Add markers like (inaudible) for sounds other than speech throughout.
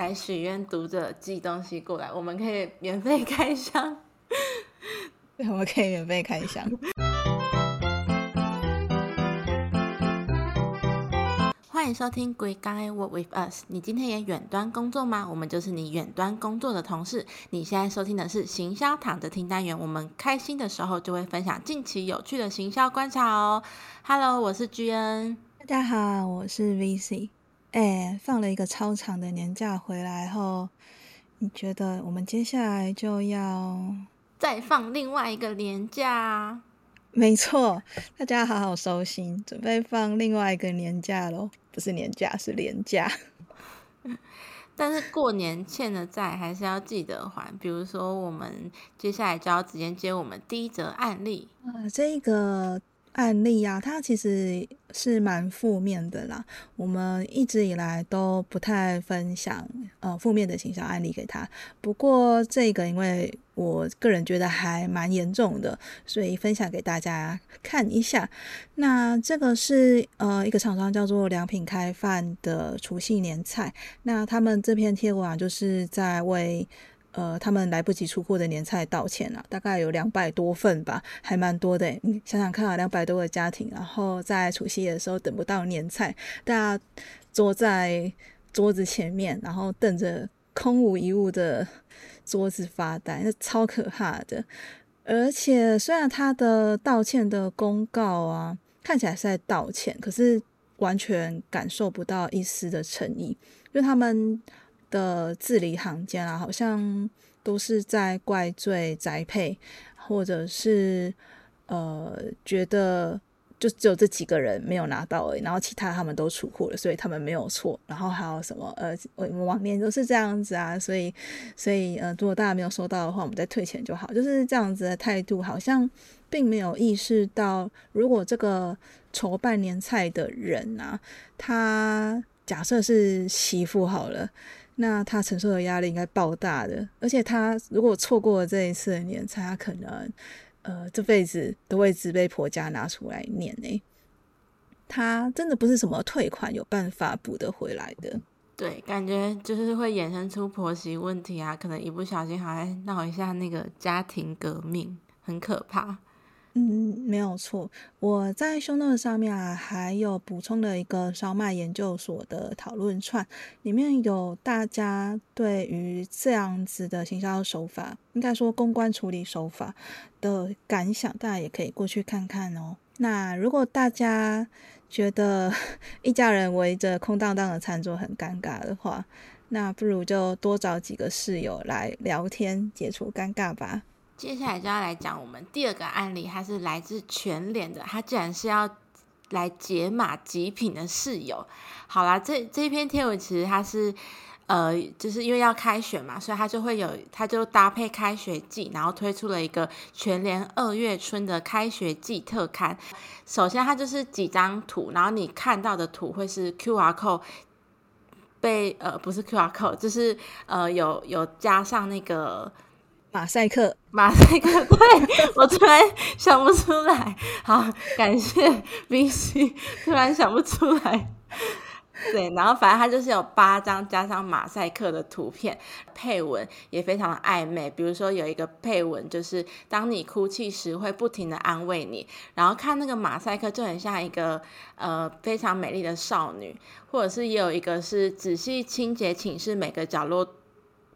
来许愿读者寄东西过来，我们可以免费开箱。对，(laughs) 我们可以免费开箱。欢迎收听《Great Guy Work with Us》。你今天也远端工作吗？我们就是你远端工作的同事。你现在收听的是行销躺着听单元。我们开心的时候就会分享近期有趣的行销观察哦。Hello，我是 G N。大家好，我是 V C。哎，放了一个超长的年假回来后，你觉得我们接下来就要再放另外一个年假？(laughs) 没错，大家好好收心，准备放另外一个年假喽！不是年假，是年假。(laughs) 但是过年欠的债还是要记得还。比如说，我们接下来就要直接接我们第一则案例。呃，这个。案例啊，它其实是蛮负面的啦。我们一直以来都不太分享呃负面的形象案例给他。不过这个，因为我个人觉得还蛮严重的，所以分享给大家看一下。那这个是呃一个厂商叫做良品开饭的除夕年菜。那他们这篇贴文啊，就是在为。呃，他们来不及出货的年菜道歉了，大概有两百多份吧，还蛮多的。你想想看啊，两百多个家庭，然后在除夕的时候等不到年菜，大家坐在桌子前面，然后瞪着空无一物的桌子发呆，那超可怕的。而且虽然他的道歉的公告啊，看起来是在道歉，可是完全感受不到一丝的诚意，因为他们。的字里行间啊，好像都是在怪罪宅配，或者是呃觉得就只有这几个人没有拿到而已，然后其他他们都出货了，所以他们没有错。然后还有什么呃，我们往年都是这样子啊，所以所以呃，如果大家没有收到的话，我们再退钱就好，就是这样子的态度，好像并没有意识到，如果这个筹办年菜的人啊，他假设是媳妇好了。那他承受的压力应该爆大的，而且他如果错过了这一次的年菜，他可能呃这辈子都会只被婆家拿出来念呢。他真的不是什么退款有办法补得回来的。对，感觉就是会衍生出婆媳问题啊，可能一不小心还闹一下那个家庭革命，很可怕。嗯，没有错。我在胸那上面啊，还有补充了一个烧麦研究所的讨论串，里面有大家对于这样子的行销手法，应该说公关处理手法的感想，大家也可以过去看看哦。那如果大家觉得 (laughs) 一家人围着空荡荡的餐桌很尴尬的话，那不如就多找几个室友来聊天，解除尴尬吧。接下来就要来讲我们第二个案例，它是来自全联的，他竟然是要来解码极品的室友。好啦，这这篇贴文其实它是，呃，就是因为要开学嘛，所以它就会有，它就搭配开学季，然后推出了一个全联二月春的开学季特刊。首先它就是几张图，然后你看到的图会是 Q R code 被呃不是 Q R code，就是呃有有加上那个。马赛克，马赛克，对我突然想不出来。好，感谢 B C，突然想不出来。对，然后反正它就是有八张加上马赛克的图片，配文也非常的暧昧。比如说有一个配文就是当你哭泣时会不停的安慰你，然后看那个马赛克就很像一个呃非常美丽的少女，或者是也有一个是仔细清洁寝室每个角落。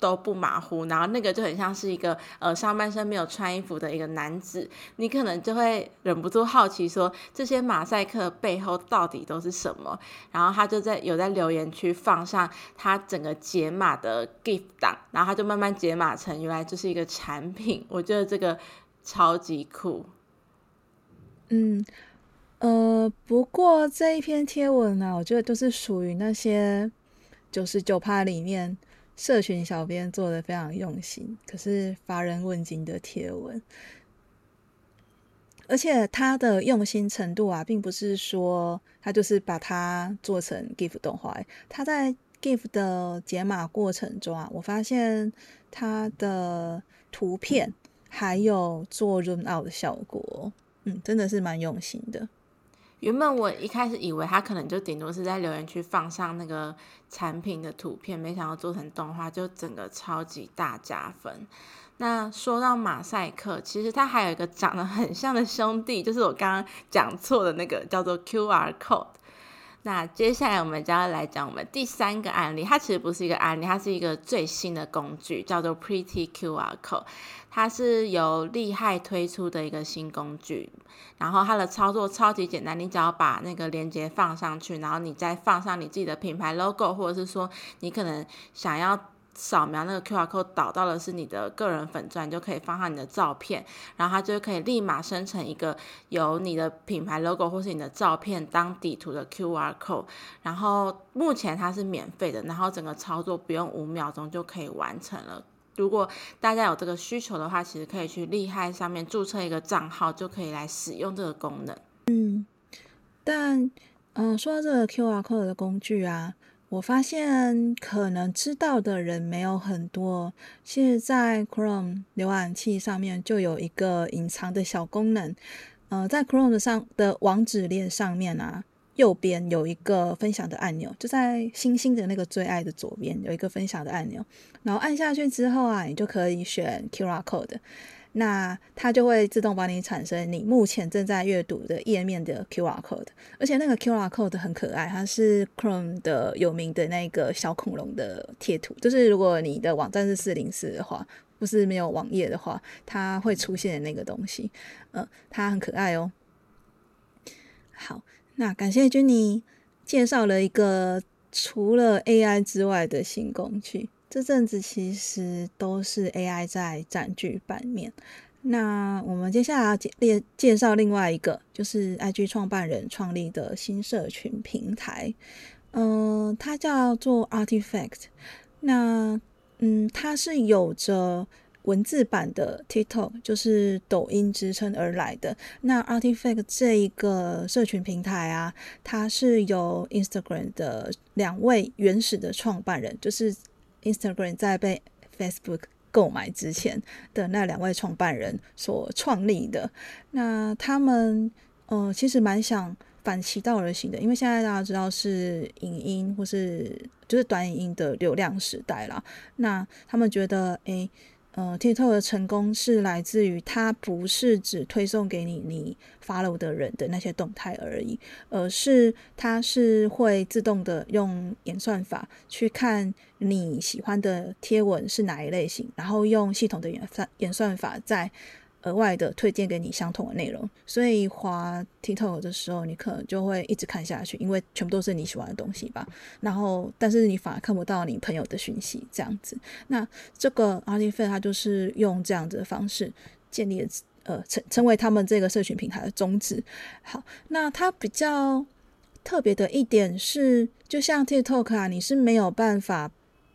都不马虎，然后那个就很像是一个呃上半身没有穿衣服的一个男子，你可能就会忍不住好奇说这些马赛克背后到底都是什么？然后他就在有在留言区放上他整个解码的 GIF 档，然后他就慢慢解码成原来就是一个产品，我觉得这个超级酷。嗯，呃，不过这一篇贴文呢，我觉得都是属于那些九十九趴里面。社群小编做的非常用心，可是乏人问津的贴文，而且他的用心程度啊，并不是说他就是把它做成 GIF 动画，他在 GIF 的解码过程中啊，我发现他的图片还有做 Run Out 的效果，嗯，真的是蛮用心的。原本我一开始以为他可能就顶多是在留言区放上那个产品的图片，没想到做成动画就整个超级大加分。那说到马赛克，其实他还有一个长得很像的兄弟，就是我刚刚讲错的那个叫做 QR code。那接下来我们就要来讲我们第三个案例，它其实不是一个案例，它是一个最新的工具，叫做 Pretty QR Code。它是由厉害推出的一个新工具，然后它的操作超级简单，你只要把那个链接放上去，然后你再放上你自己的品牌 logo，或者是说你可能想要。扫描那个 QR code 导到的是你的个人粉钻，就可以放上你的照片，然后它就可以立马生成一个有你的品牌 logo 或是你的照片当底图的 QR code。然后目前它是免费的，然后整个操作不用五秒钟就可以完成了。如果大家有这个需求的话，其实可以去厉害上面注册一个账号，就可以来使用这个功能。嗯，但嗯，说到这个 QR code 的工具啊。我发现可能知道的人没有很多。其实，在 Chrome 浏览器上面就有一个隐藏的小功能。呃，在 Chrome 上的网址链上面啊，右边有一个分享的按钮，就在星星的那个最爱的左边有一个分享的按钮。然后按下去之后啊，你就可以选 QR code。那它就会自动帮你产生你目前正在阅读的页面的 QR code，而且那个 QR code 很可爱，它是 Chrome 的有名的那个小恐龙的贴图。就是如果你的网站是四零四的话，不是没有网页的话，它会出现的那个东西。嗯，它很可爱哦。好，那感谢君妮介绍了一个除了 AI 之外的新工具。这阵子其实都是 AI 在占据版面。那我们接下来要介介绍另外一个，就是 IG 创办人创立的新社群平台，嗯，它叫做 Artifact。那嗯，它是有着文字版的 TikTok，就是抖音支撑而来的。那 Artifact 这一个社群平台啊，它是由 Instagram 的两位原始的创办人，就是。Instagram 在被 Facebook 购买之前的那两位创办人所创立的，那他们呃其实蛮想反其道而行的，因为现在大家知道是影音或是就是短影音的流量时代啦，那他们觉得诶。呃，TikTok 的成功是来自于它不是只推送给你你 follow 的人的那些动态而已，而是它是会自动的用演算法去看你喜欢的贴文是哪一类型，然后用系统的演算演算法在。额外的推荐给你相同的内容，所以滑 TikTok 的时候，你可能就会一直看下去，因为全部都是你喜欢的东西吧。然后，但是你反而看不到你朋友的讯息，这样子。那这个 Artifact 它就是用这样子的方式建立，呃，成成为他们这个社群平台的宗旨。好，那它比较特别的一点是，就像 TikTok 啊，你是没有办法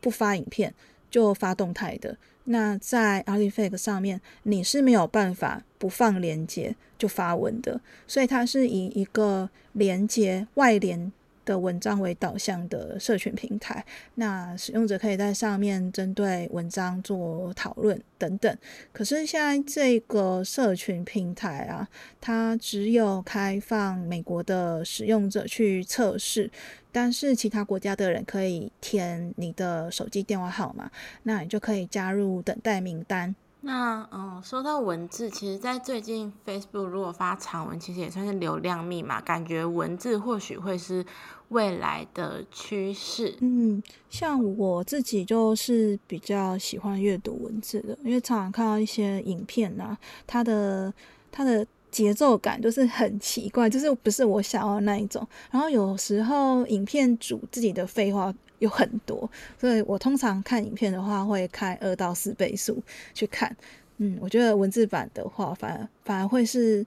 不发影片就发动态的。那在 Artifact 上面，你是没有办法不放连接就发文的，所以它是以一个连接外连。的文章为导向的社群平台，那使用者可以在上面针对文章做讨论等等。可是现在这个社群平台啊，它只有开放美国的使用者去测试，但是其他国家的人可以填你的手机电话号码，那你就可以加入等待名单。那嗯，说到文字，其实，在最近 Facebook 如果发长文，其实也算是流量密码，感觉文字或许会是未来的趋势。嗯，像我自己就是比较喜欢阅读文字的，因为常常看到一些影片啊，它的它的节奏感就是很奇怪，就是不是我想要那一种。然后有时候影片主自己的废话。有很多，所以我通常看影片的话会开二到四倍速去看。嗯，我觉得文字版的话，反而反而会是，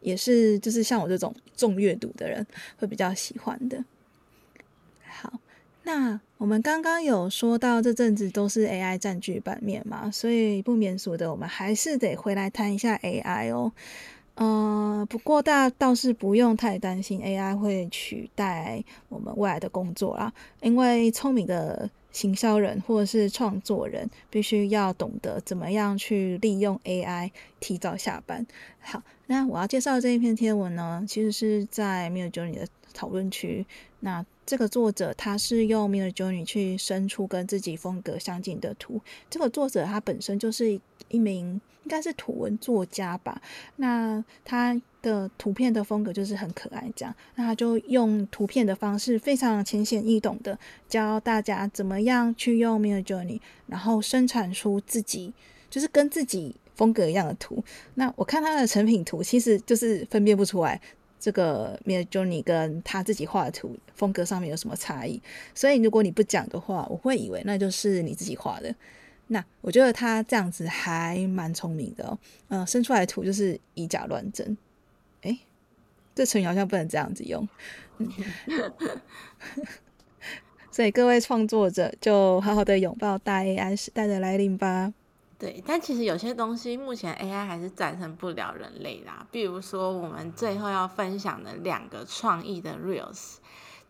也是就是像我这种重阅读的人会比较喜欢的。好，那我们刚刚有说到这阵子都是 AI 占据版面嘛，所以不免俗的，我们还是得回来谈一下 AI 哦。嗯，不过大家倒是不用太担心 AI 会取代我们未来的工作啦，因为聪明的行销人或者是创作人，必须要懂得怎么样去利用 AI 提早下班。好，那我要介绍这一篇贴文呢，其实是在 Midjourney 的讨论区。那这个作者他是用 Midjourney 去生出跟自己风格相近的图。这个作者他本身就是一名应该是图文作家吧。那他的图片的风格就是很可爱，这样，那他就用图片的方式，非常浅显易懂的教大家怎么样去用 Midjourney，然后生产出自己就是跟自己风格一样的图。那我看他的成品图，其实就是分辨不出来这个 Midjourney 跟他自己画的图风格上面有什么差异。所以如果你不讲的话，我会以为那就是你自己画的。那我觉得他这样子还蛮聪明的哦，嗯，生出来的图就是以假乱真。哎，这成语好像不能这样子用。(laughs) 所以各位创作者就好好的拥抱大 AI 时代的来临吧。对，但其实有些东西目前 AI 还是战胜不了人类啦。比如说我们最后要分享的两个创意的 Reels。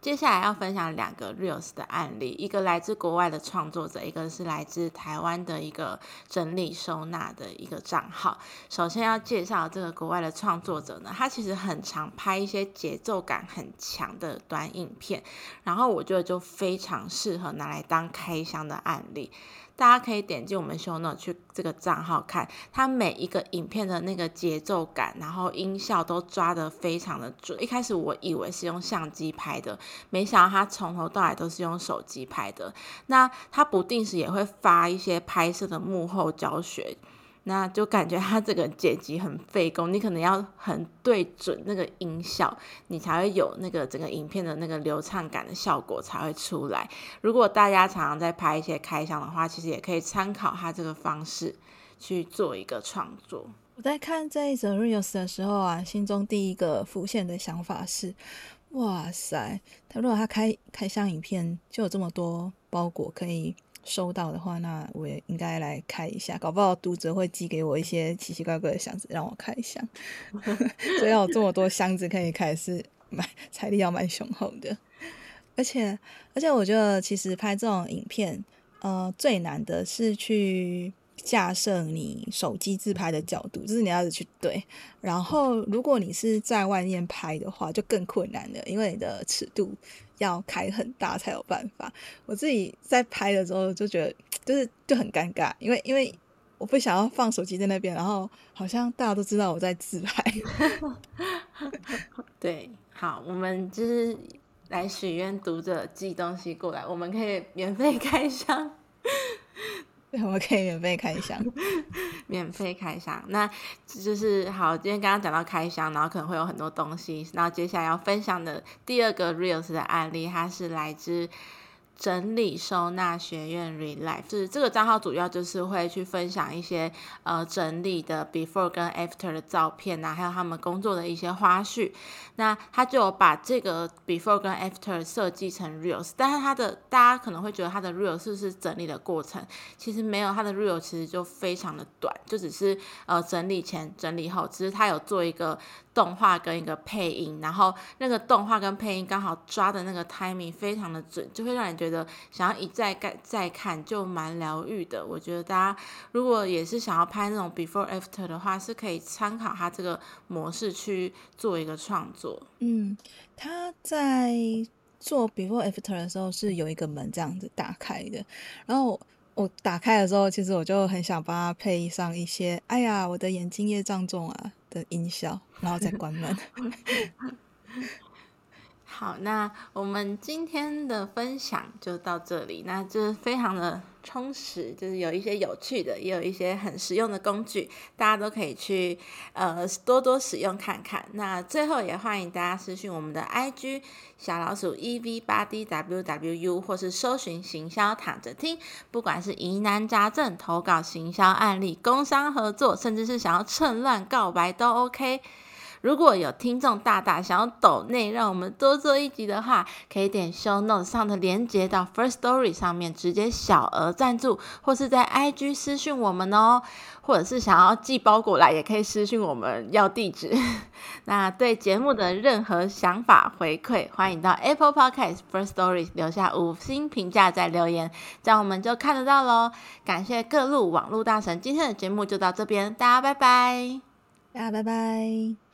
接下来要分享两个 reels 的案例，一个来自国外的创作者，一个是来自台湾的一个整理收纳的一个账号。首先要介绍这个国外的创作者呢，他其实很常拍一些节奏感很强的短影片，然后我觉得就非常适合拿来当开箱的案例。大家可以点进我们 show note 去这个账号看，它每一个影片的那个节奏感，然后音效都抓得非常的准。一开始我以为是用相机拍的，没想到他从头到尾都是用手机拍的。那他不定时也会发一些拍摄的幕后教学。那就感觉他这个剪辑很费工，你可能要很对准那个音效，你才会有那个整个影片的那个流畅感的效果才会出来。如果大家常常在拍一些开箱的话，其实也可以参考他这个方式去做一个创作。我在看这一则 reels 的时候啊，心中第一个浮现的想法是：哇塞，他如果他开开箱影片就有这么多包裹可以。收到的话，那我也应该来开一下，搞不好读者会寄给我一些奇奇怪怪的箱子让我开箱。(laughs) (laughs) 所以有这么多箱子可以开，是蛮财力要蛮雄厚的。而且，而且我觉得其实拍这种影片，呃，最难的是去架设你手机自拍的角度，就是你要去对。然后，如果你是在外面拍的话，就更困难了，因为你的尺度。要开很大才有办法。我自己在拍的时候就觉得，就是就很尴尬，因为因为我不想要放手机在那边，然后好像大家都知道我在自拍。对，好，我们就是来许愿读者寄东西过来，我们可以免费开箱。对，(laughs) 我可以免费开箱，(laughs) 免费开箱。那就是好，今天刚刚讲到开箱，然后可能会有很多东西。然后接下来要分享的第二个 reels 的案例，它是来自。整理收纳学院 Relife 就是这个账号，主要就是会去分享一些呃整理的 before 跟 after 的照片呐，还有他们工作的一些花絮。那他就有把这个 before 跟 after 设计成 reels，但是他的大家可能会觉得他的 reels 是不是整理的过程？其实没有，他的 reels 其实就非常的短，就只是呃整理前、整理后，只是他有做一个。动画跟一个配音，然后那个动画跟配音刚好抓的那个 timing 非常的准，就会让人觉想要一再看再看，就蛮疗愈的。我觉得大家如果也是想要拍那种 before after 的话，是可以参考他这个模式去做一个创作。嗯，他在做 before after 的时候是有一个门这样子打开的，然后我打开的时候，其实我就很想帮他配上一些，哎呀，我的眼睛业障重啊。的音效，然后再关门。(laughs) 好，那我们今天的分享就到这里。那就是非常的充实，就是有一些有趣的，也有一些很实用的工具，大家都可以去呃多多使用看看。那最后也欢迎大家私讯我们的 IG 小老鼠 EV 八 DWWU，或是搜寻行销躺着听，不管是疑难杂症、投稿行销案例、工商合作，甚至是想要趁乱告白都 OK。如果有听众大大想要抖内，让我们多做一集的话，可以点 Show Notes 上的连接到 First Story 上面直接小额赞助，或是在 IG 私讯我们哦。或者是想要寄包裹来，也可以私信我们要地址。(laughs) 那对节目的任何想法回馈，欢迎到 Apple Podcast First Story 留下五星评价再留言，这样我们就看得到喽。感谢各路网络大神，今天的节目就到这边，大家拜拜，大家拜拜。